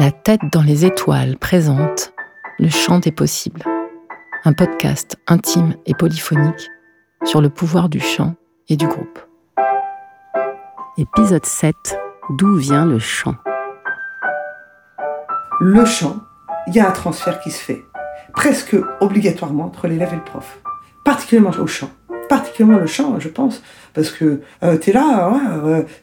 La tête dans les étoiles présente Le chant des possibles, un podcast intime et polyphonique sur le pouvoir du chant et du groupe. Épisode 7 D'où vient le chant? Le chant, il y a un transfert qui se fait presque obligatoirement entre l'élève et le prof, particulièrement au chant particulièrement le chant, je pense, parce que euh, tu là,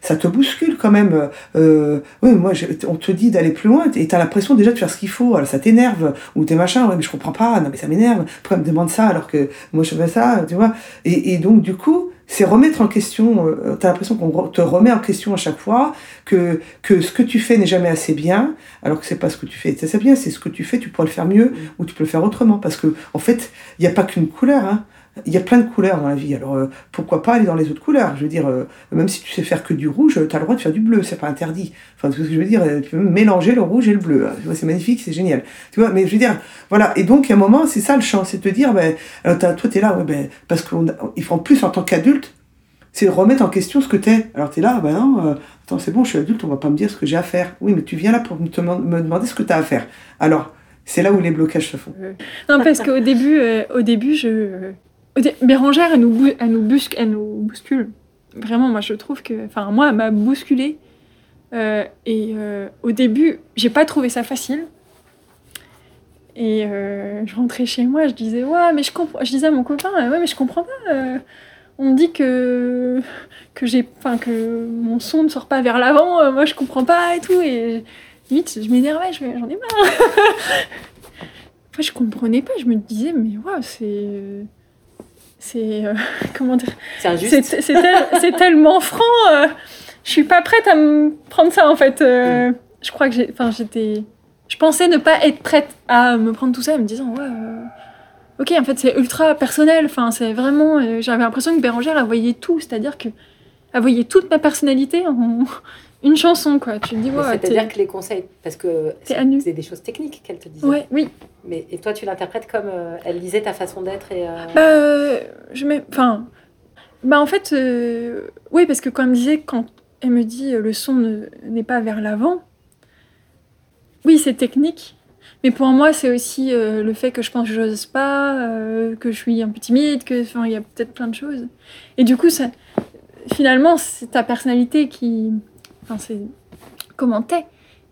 ça te bouscule quand même. Euh, oui, moi, on te dit d'aller plus loin et tu as l'impression déjà de faire ce qu'il faut, alors ça t'énerve, ou t'es machin, mais je comprends pas, non mais ça m'énerve, pourquoi me demande ça alors que moi je fais ça, tu vois. Et, donc, du coup, c'est remettre en question, euh, tu l'impression qu'on te remet en question à chaque fois, que, ce que tu fais n'est jamais assez bien, alors que c'est pas ce que tu fais c'est bien, c'est ce que tu fais, tu pourrais le faire mieux, ou tu peux le faire autrement, parce que en fait, il n'y a pas qu'une couleur, hein il y a plein de couleurs dans la vie. Alors euh, pourquoi pas aller dans les autres couleurs? Je veux dire, euh, même si tu sais faire que du rouge, tu as le droit de faire du bleu, c'est pas interdit. Enfin, ce que je veux dire, euh, tu peux mélanger le rouge et le bleu. Tu vois, c'est magnifique, c'est génial. Tu vois, mais je veux dire, voilà. Et donc, à un moment, c'est ça le chant, c'est de te dire, ben, alors, toi, tu es là, ouais, ben, parce qu'ils font plus en tant qu'adulte, c'est remettre en question ce que tu es. Alors tu es là, ben non, attends, c'est bon, je suis adulte, on va pas me dire ce que j'ai à faire. Oui, mais tu viens là pour me, demander ce que tu as à faire. Alors, c'est là où les blocages se font. Non, parce qu'au début, au début, je, Bérangère, elle nous, nous bouscule. Vraiment, moi, je trouve que. Enfin, moi, elle m'a bousculée. Euh, et euh, au début, j'ai pas trouvé ça facile. Et euh, je rentrais chez moi, je disais, ouais, mais je comprends. Je disais à mon copain, ouais, mais je comprends pas. on me dit que que j'ai, enfin, que mon son ne sort pas vers l'avant. moi, je comprends pas et tout. Et vite, je m'énervais, j'en ai marre. enfin, je comprenais pas. Je me disais, mais ouais, c'est c'est euh, comment dire C'est injuste. C'est tellement franc. Euh, je suis pas prête à me prendre ça en fait. Euh, mm. Je crois que j'ai, enfin j'étais, je pensais ne pas être prête à me prendre tout ça en me disant ouais, ok en fait c'est ultra personnel. Enfin c'est vraiment, j'avais l'impression que Bérangère elle voyait tout, c'est-à-dire que elle voyait toute ma personnalité en, une chanson, quoi. Tu dis, C'est-à-dire que les conseils, parce que c'est des choses techniques qu'elle te disait. Ouais, oui. Mais, et toi, tu l'interprètes comme euh, elle lisait ta façon d'être et. Euh, bah, je mets. Enfin. Bah, en fait, euh, oui, parce que quand elle me disait, quand elle me dit le son n'est pas vers l'avant, oui, c'est technique. Mais pour moi, c'est aussi le fait que je pense que je n'ose pas, que je suis un peu timide, que, enfin, il y a peut-être plein de choses. Et du coup, ça, finalement, c'est ta personnalité qui, Enfin, c'est comment t'es.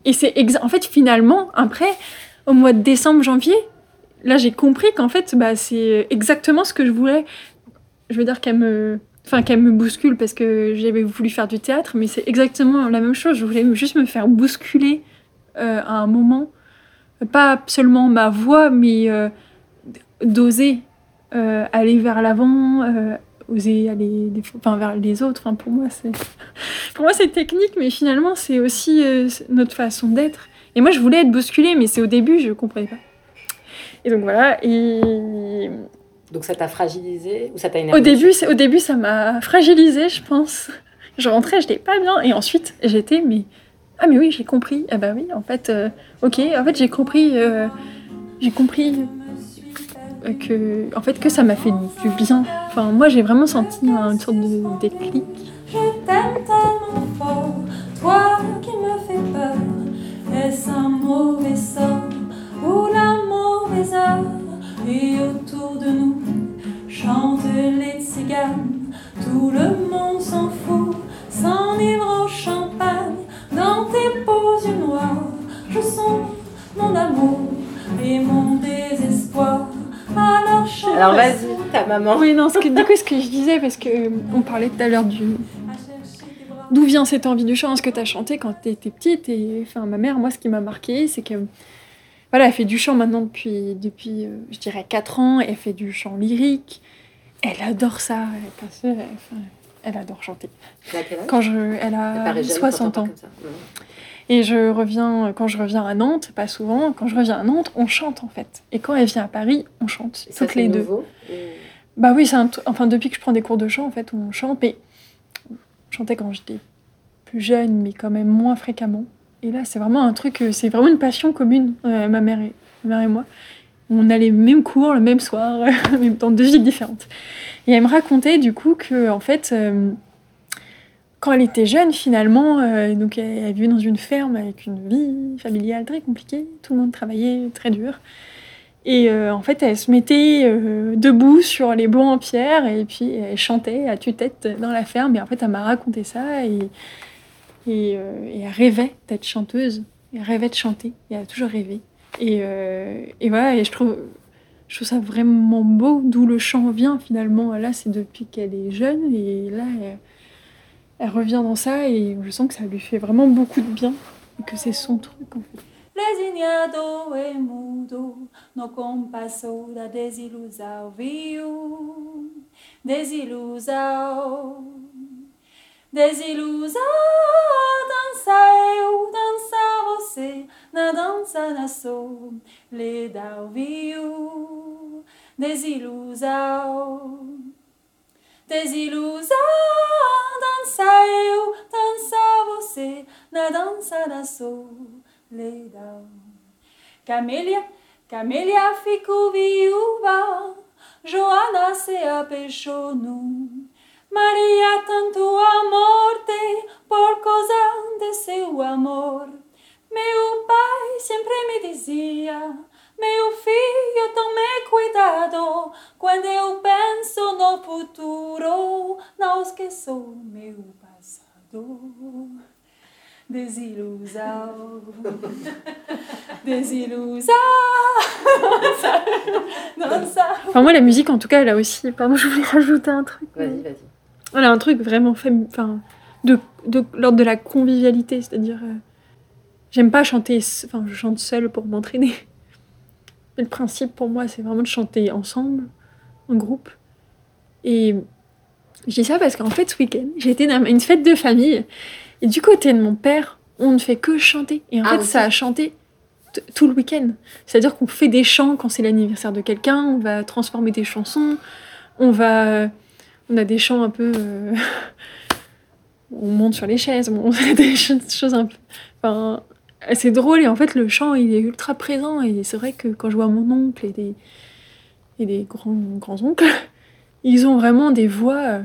Et c'est en fait finalement après au mois de décembre janvier, là j'ai compris qu'en fait bah, c'est exactement ce que je voulais. Je veux dire qu'elle me enfin qu'elle me bouscule parce que j'avais voulu faire du théâtre, mais c'est exactement la même chose. Je voulais juste me faire bousculer euh, à un moment, pas seulement ma voix, mais euh, d'oser euh, aller vers l'avant, oser aller enfin, vers les autres. Enfin, pour moi, c'est pour moi c'est technique, mais finalement c'est aussi euh, notre façon d'être. Et moi, je voulais être bousculée, mais c'est au début, je comprenais pas. Et donc voilà. Et donc ça t'a fragilisé ou ça t'a énervé? Au début, au début, ça m'a fragilisé, je pense. Je rentrais, je n'étais pas bien, et ensuite j'étais mais ah mais oui, j'ai compris. Ah bah oui, en fait, euh, ok, en fait j'ai compris, euh, j'ai compris que, en fait, que ça m'a fait du bien. Enfin, moi, j'ai vraiment senti une sorte de déclic. Je t'aime tellement fort, toi qui me fais peur. Est-ce un mauvais sort ou la mauvaise heure Et autour de nous chantent les tziganes. Tout le monde s'en fout, s'enivre Alors vas-y, ta maman. Oui, non, ce que, du coup, ce que je disais, parce que euh, on parlait tout à l'heure du. D'où vient cette envie du chant Ce que tu as chanté quand tu étais petite Et enfin, ma mère, moi, ce qui m'a marqué, c'est que. Voilà, elle fait du chant maintenant depuis, depuis euh, je dirais, 4 ans. Elle fait du chant lyrique. Elle adore ça. Elle, elle adore chanter. Quand je, elle a 60 ans. Et je reviens, quand je reviens à Nantes, pas souvent, quand je reviens à Nantes, on chante en fait. Et quand elle vient à Paris, on chante, toutes les deux. Bah oui, c'est enfin depuis que je prends des cours de chant, en fait, on chante. Mais je chantais quand j'étais plus jeune, mais quand même moins fréquemment. Et là, c'est vraiment un truc, euh, c'est vraiment une passion commune, euh, ma, mère et, ma mère et moi. On a les mêmes cours le même soir, même temps, deux villes différentes. Et elle me racontait du coup que, en fait, euh, quand elle était jeune, finalement, euh, donc elle, vivait dans une ferme avec une vie familiale très compliquée. Tout le monde travaillait très dur. Et euh, en fait, elle se mettait euh, debout sur les bancs en pierre et puis elle chantait à tue-tête dans la ferme. Et en fait, elle m'a raconté ça et, elle rêvait d'être chanteuse. Elle rêvait de chanter. Et elle a toujours rêvé. Et, voilà, et je trouve, je trouve ça vraiment beau d'où le chant vient finalement. Là, c'est depuis qu'elle est jeune et là, elle revient dans ça et je sens que ça lui fait vraiment beaucoup de bien et que c'est son truc en fait. Resignado e mudo, no compasso da desilusão viu, desilusão, desilusão, dança eu, dança você, na dança da solidão viu, desilusão, desilusão, dança eu, dança você, na dança da solidão. Camélia, Camélia ficou viúva, Joana se apaixonou. Maria tanto a morte por causa de seu amor. Meu pai sempre me dizia, meu filho, tome cuidado quando eu penso no futuro, esqueço meu passado. Desilusão. Enfin, moi, la musique, en tout cas, elle a aussi. Pardon, je voulais rajouter un truc. Vas-y, vas-y. Elle a un truc vraiment fam- enfin, de, de l'ordre de la convivialité, c'est-à-dire. euh, J'aime pas chanter. Enfin, je chante seule pour m'entraîner. Mais le principe pour moi, c'est vraiment de chanter ensemble, en groupe. Et je dis ça parce qu'en fait, ce week-end, j'ai été dans une fête de famille. Et du côté de mon père, on ne fait que chanter. Et en Ah, fait, ça a chanté tout le week-end. C'est-à-dire qu'on fait des chants quand c'est l'anniversaire de quelqu'un, on va transformer des chansons, on va. On a des chants un peu. euh, on monte sur les chaises, on fait des cho- choses un peu. Enfin, c'est drôle et en fait, le chant, il est ultra présent. Et c'est vrai que quand je vois mon oncle et des, et des grands, grands oncles, ils ont vraiment des voix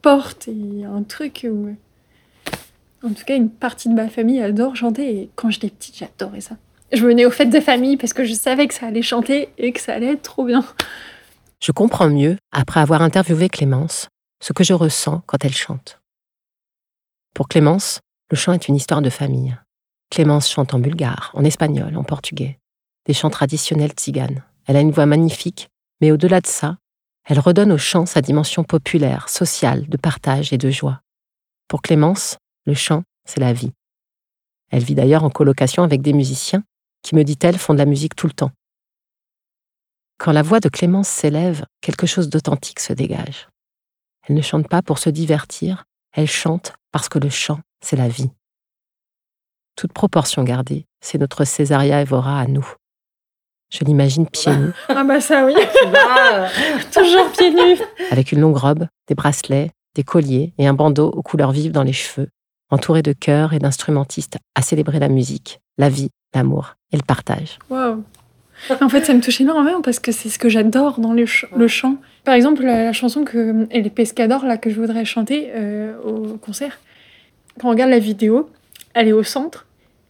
euh, portent. Et un truc où. En tout cas, une partie de ma famille adore chanter et quand j'étais petite, j'adorais ça. Je venais aux fêtes de famille parce que je savais que ça allait chanter et que ça allait être trop bien. Je comprends mieux, après avoir interviewé Clémence, ce que je ressens quand elle chante. Pour Clémence, le chant est une histoire de famille. Clémence chante en bulgare, en espagnol, en portugais, des chants traditionnels tziganes. Elle a une voix magnifique, mais au-delà de ça, elle redonne au chant sa dimension populaire, sociale, de partage et de joie. Pour Clémence, le chant, c'est la vie. Elle vit d'ailleurs en colocation avec des musiciens qui, me dit-elle, font de la musique tout le temps. Quand la voix de Clémence s'élève, quelque chose d'authentique se dégage. Elle ne chante pas pour se divertir, elle chante parce que le chant, c'est la vie. Toute proportion gardée, c'est notre Césaria Evora à nous. Je l'imagine pieds nus, Ah bah ça oui, Bah, euh, toujours pieds nus. avec une longue robe, des bracelets, des colliers et un bandeau aux couleurs vives dans les cheveux, entourée de chœurs et d'instrumentistes à célébrer la musique, la vie, l'amour et le partage. Waouh. En fait, ça me touche énormément parce que c'est ce que j'adore dans le, ch- le chant. Par exemple, la, la chanson que et les Pescadors là que je voudrais chanter euh, au concert. Quand on regarde la vidéo, elle est au centre.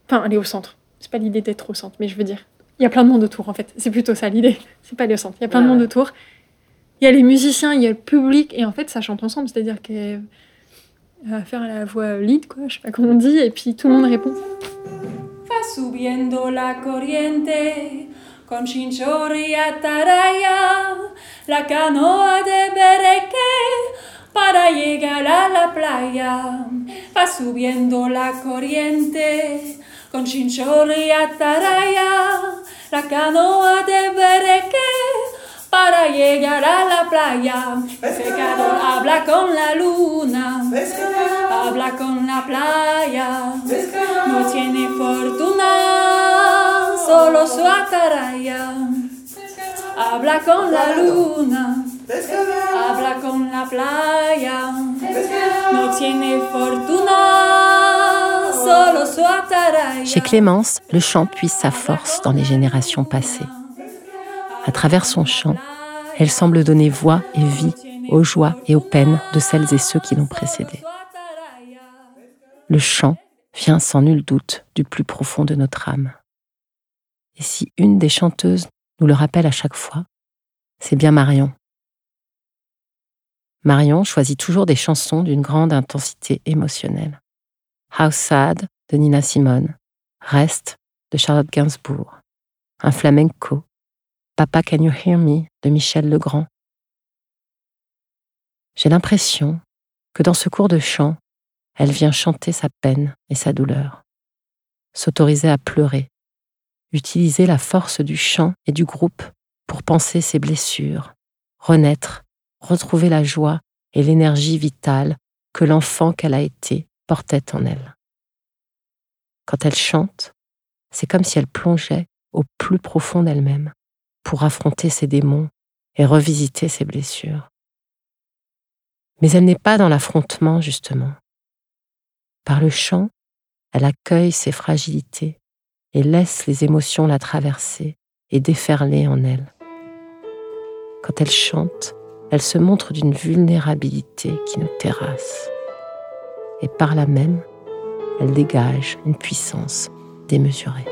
Enfin, elle est au centre. C'est pas l'idée d'être au centre, mais je veux dire, il y a plein de monde autour en fait. C'est plutôt ça l'idée. C'est pas au centre. Il y a plein de monde autour. Il y a les musiciens, il y a le public et en fait, ça chante ensemble. C'est-à-dire qu'elle elle va faire la voix lead, quoi. Je sais pas comment on dit, et puis tout le monde répond. Va subiendo la corriente con chinchorri y ataraya, la canoa de bereque para llegar a la playa. Va subiendo la corriente con chinchorri y ataraya, la canoa de bereque para llegar a la playa. Pescador habla con la luna, habla con la playa. No tiene fortuna, solo su ataraya. Habla con la luna, habla con la playa. No tiene fortuna. Chez Clémence, le chant puise sa force dans les générations passées. À travers son chant, elle semble donner voix et vie aux joies et aux peines de celles et ceux qui l'ont précédée. le chant vient sans nul doute du plus profond de notre âme. Et si une des chanteuses nous le rappelle à chaque fois, c'est bien Marion. Marion choisit toujours des chansons d'une grande intensité émotionnelle. How Sad de Nina Simone, Rest de Charlotte Gainsbourg, un flamenco, Papa Can You Hear Me? de Michel Legrand. J'ai l'impression que dans ce cours de chant, elle vient chanter sa peine et sa douleur, s'autoriser à pleurer, utiliser la force du chant et du groupe pour penser ses blessures, renaître, retrouver la joie et l'énergie vitale que l'enfant qu'elle a été portait en elle. Quand elle chante, c'est comme si elle plongeait au plus profond d'elle-même pour affronter ses démons et revisiter ses blessures. Mais elle n'est pas dans l'affrontement, justement. Par le chant, elle accueille ses fragilités et laisse les émotions la traverser et déferler en elle. Quand elle chante, elle se montre d'une vulnérabilité qui nous terrasse. Et par là même, elle dégage une puissance démesurée.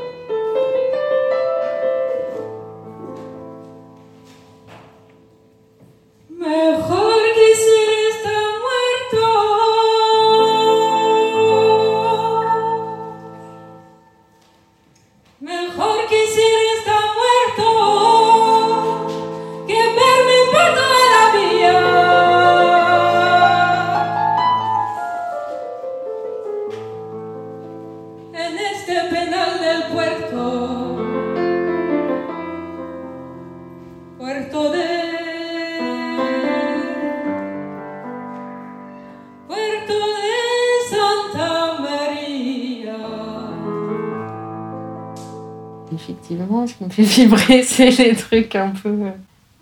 Me fait vibrer, c'est les trucs un peu,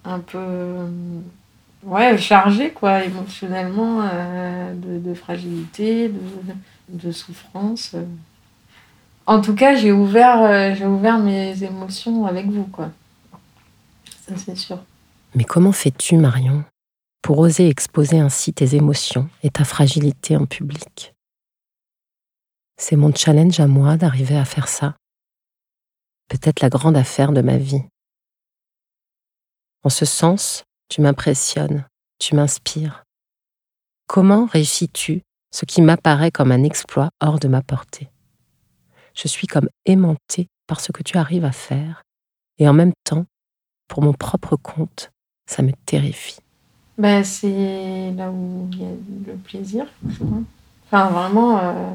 un peu, ouais, chargés, quoi, émotionnellement, euh, de, fragilité, de, souffrance. En tout cas, j'ai ouvert, euh, j'ai ouvert mes émotions avec vous, quoi. Ça, c'est sûr. Mais comment fais-tu, Marion, pour oser exposer ainsi tes émotions et ta fragilité en public? C'est mon challenge à moi d'arriver à faire ça peut-être la grande affaire de ma vie. En ce sens, tu m'impressionnes, tu m'inspires. Comment réussis-tu ce qui m'apparaît comme un exploit hors de ma portée? Je suis comme aimantée par ce que tu arrives à faire, et en même temps, pour mon propre compte, ça me terrifie. Ben, c'est là où il y a le plaisir. Enfin, vraiment. Euh,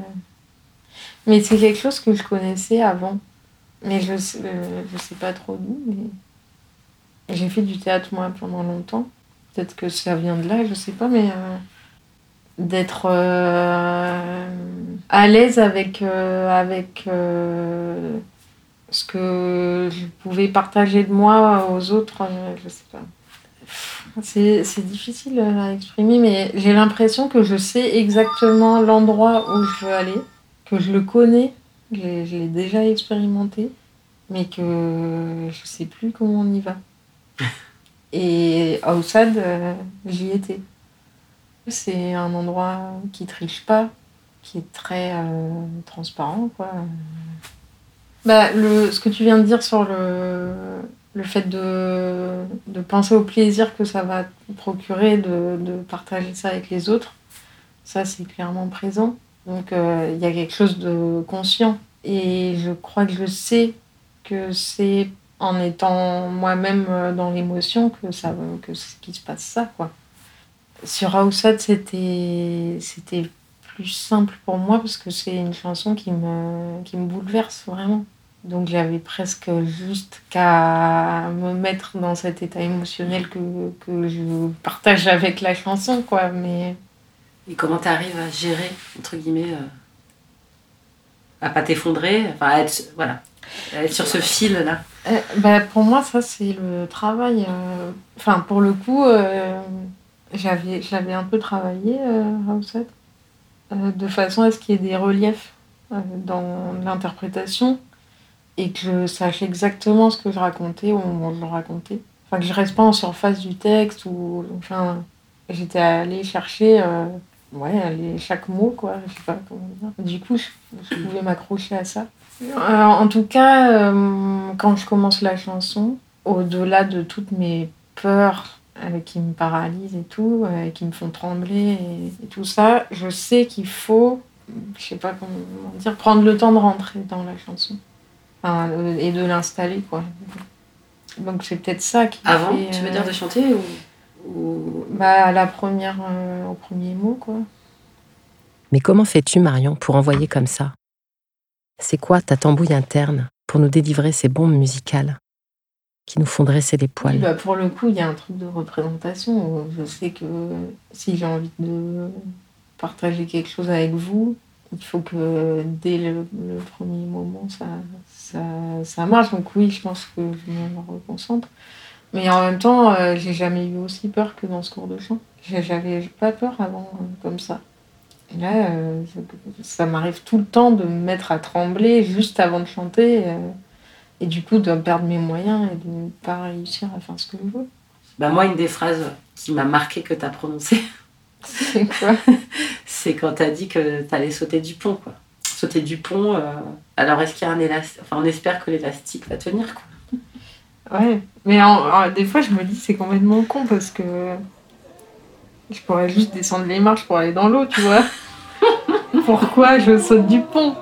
mais c'est quelque chose que je connaissais avant. Mais je sais, euh, je sais pas trop d'où. Mais... J'ai fait du théâtre moi pendant longtemps. Peut-être que ça vient de là, je sais pas, mais euh, d'être euh, à l'aise avec, avec ce que je pouvais partager de moi aux autres, je sais pas. C'est difficile à exprimer, mais j'ai l'impression que je sais exactement l'endroit où je veux aller, que je le connais je l'ai déjà expérimenté, mais que je sais plus comment on y va. Et à Oussad, euh, j'y étais. C'est un endroit qui triche pas, qui est très euh, transparent, quoi. Bah, le, ce que tu viens de dire sur le, le fait de, de penser au plaisir que ça va procurer de, de partager ça avec les autres, ça c'est clairement présent. Donc euh, il y a quelque chose de conscient. Et je crois que je sais que c'est en étant moi-même euh, dans l'émotion que ça que qu'il se passe ça quoi. Sur Outside c'était c'était plus simple pour moi parce que c'est une chanson qui me qui me bouleverse vraiment. Donc j'avais presque juste qu'à me mettre dans cet état émotionnel que, que je partage avec la chanson quoi mais et comment tu arrives à gérer, entre guillemets, euh, à pas t'effondrer, enfin à être, voilà, être sur ce fil-là? Euh, bah, Pour moi, ça, c'est le travail. Euh, enfin, pour le coup, j'avais, j'avais un peu travaillé à de façon à ce qu'il y ait des reliefs dans l'interprétation et que je sache exactement ce que je racontais au moment je le racontais. Enfin, que je reste pas en surface du texte ou. Enfin, j'étais allée chercher ouais, les- chaque mot, quoi. Je sais pas comment dire. Du coup, je, je pouvais m'accrocher à ça. Euh, en tout cas, euh, quand je commence la chanson, au-delà de toutes mes peurs euh, qui me paralysent et tout, qui me font trembler et, et tout ça, je sais qu'il faut, je sais pas comment dire, prendre le temps de rentrer dans la chanson. Enfin, et de l'installer, quoi. Donc c'est peut-être ça qui Avant, fait, tu veux dire de chanter ou, ou- bah, à la première, euh, au premier mot, quoi. Mais comment fais-tu, Marion, pour envoyer comme ça? C'est quoi ta tambouille interne pour nous délivrer ces bombes musicales qui nous font dresser les Oui, poils bah, pour le coup, il y a un truc de représentation. Je sais que si j'ai envie de partager quelque chose avec vous, il faut que dès le, le premier moment, ça, ça, ça marche. Donc oui, je pense que je me reconcentre. Mais en même temps, euh, j'ai jamais eu aussi peur que dans ce cours de chant. J'avais pas peur avant euh, comme ça. Et là, euh, ça m'arrive tout le temps de me mettre à trembler juste avant de chanter. et du coup, de perdre mes moyens et de ne pas réussir à faire ce que je veux. Bah, moi, une des phrases qui m'a marqué que tu as prononcée, C'est quoi? C'est quand tu as dit que tu allais sauter du pont. Quoi. Sauter du pont, alors est-ce qu'il y a un élastique Enfin, on espère que l'élastique va tenir. Quoi. Ouais. Mais en- des fois, je me dis c'est complètement con parce que je pourrais juste descendre les marches pour aller dans l'eau, tu vois. Pourquoi je saute du pont?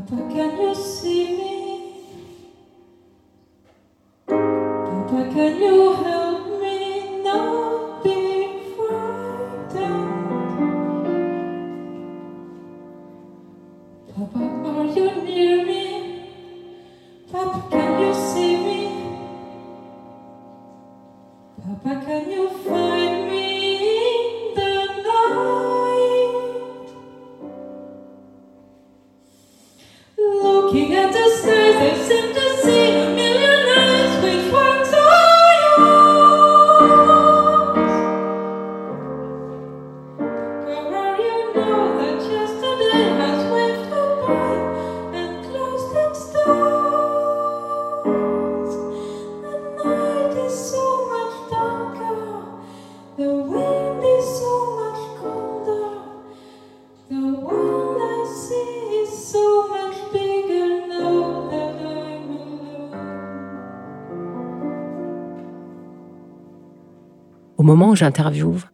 Papa, can you see me? Moment où j'interviewe,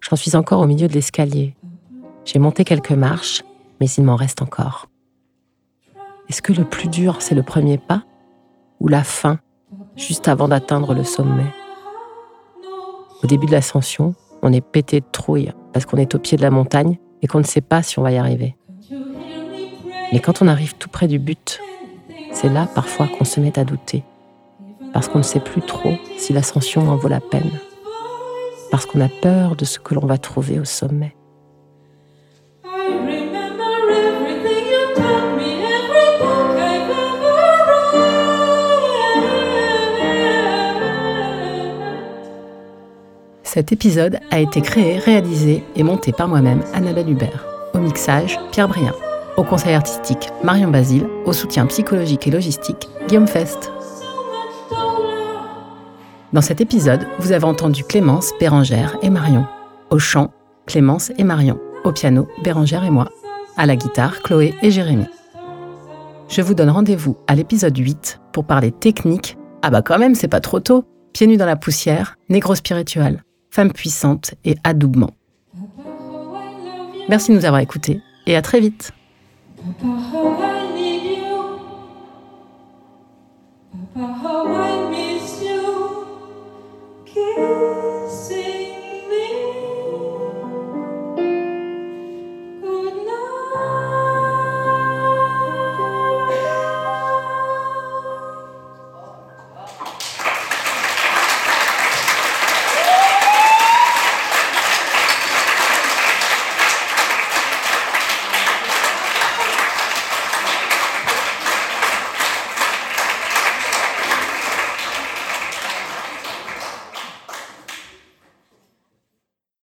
j'en suis encore au milieu de l'escalier. J'ai monté quelques marches, mais il m'en reste encore. Est-ce que le plus dur, c'est le premier pas ou la fin, juste avant d'atteindre le sommet? Au début de l'ascension, on est pété de trouille parce qu'on est au pied de la montagne et qu'on ne sait pas si on va y arriver. Mais quand on arrive tout près du but, c'est là parfois qu'on se met à douter, parce qu'on ne sait plus trop si l'ascension en vaut la peine parce qu'on a peur de ce que l'on va trouver au sommet. Cet épisode a été créé, réalisé et monté par moi-même, Annabelle Hubert. Au mixage, Pierre Brien. Au conseil artistique, Marion Basile. Au soutien psychologique et logistique, Guillaume Fest. Dans cet épisode, vous avez entendu Clémence, Bérangère et Marion. Au chant, Clémence et Marion. Au piano, Bérangère et moi. À la guitare, Chloé et Jérémy. Je vous donne rendez-vous à l'épisode 8 pour parler technique. Ah bah quand même, c'est pas trop tôt. Pieds nus dans la poussière, négro spiritual, femme puissante et adoubement. Merci de nous avoir écoutés et à très vite.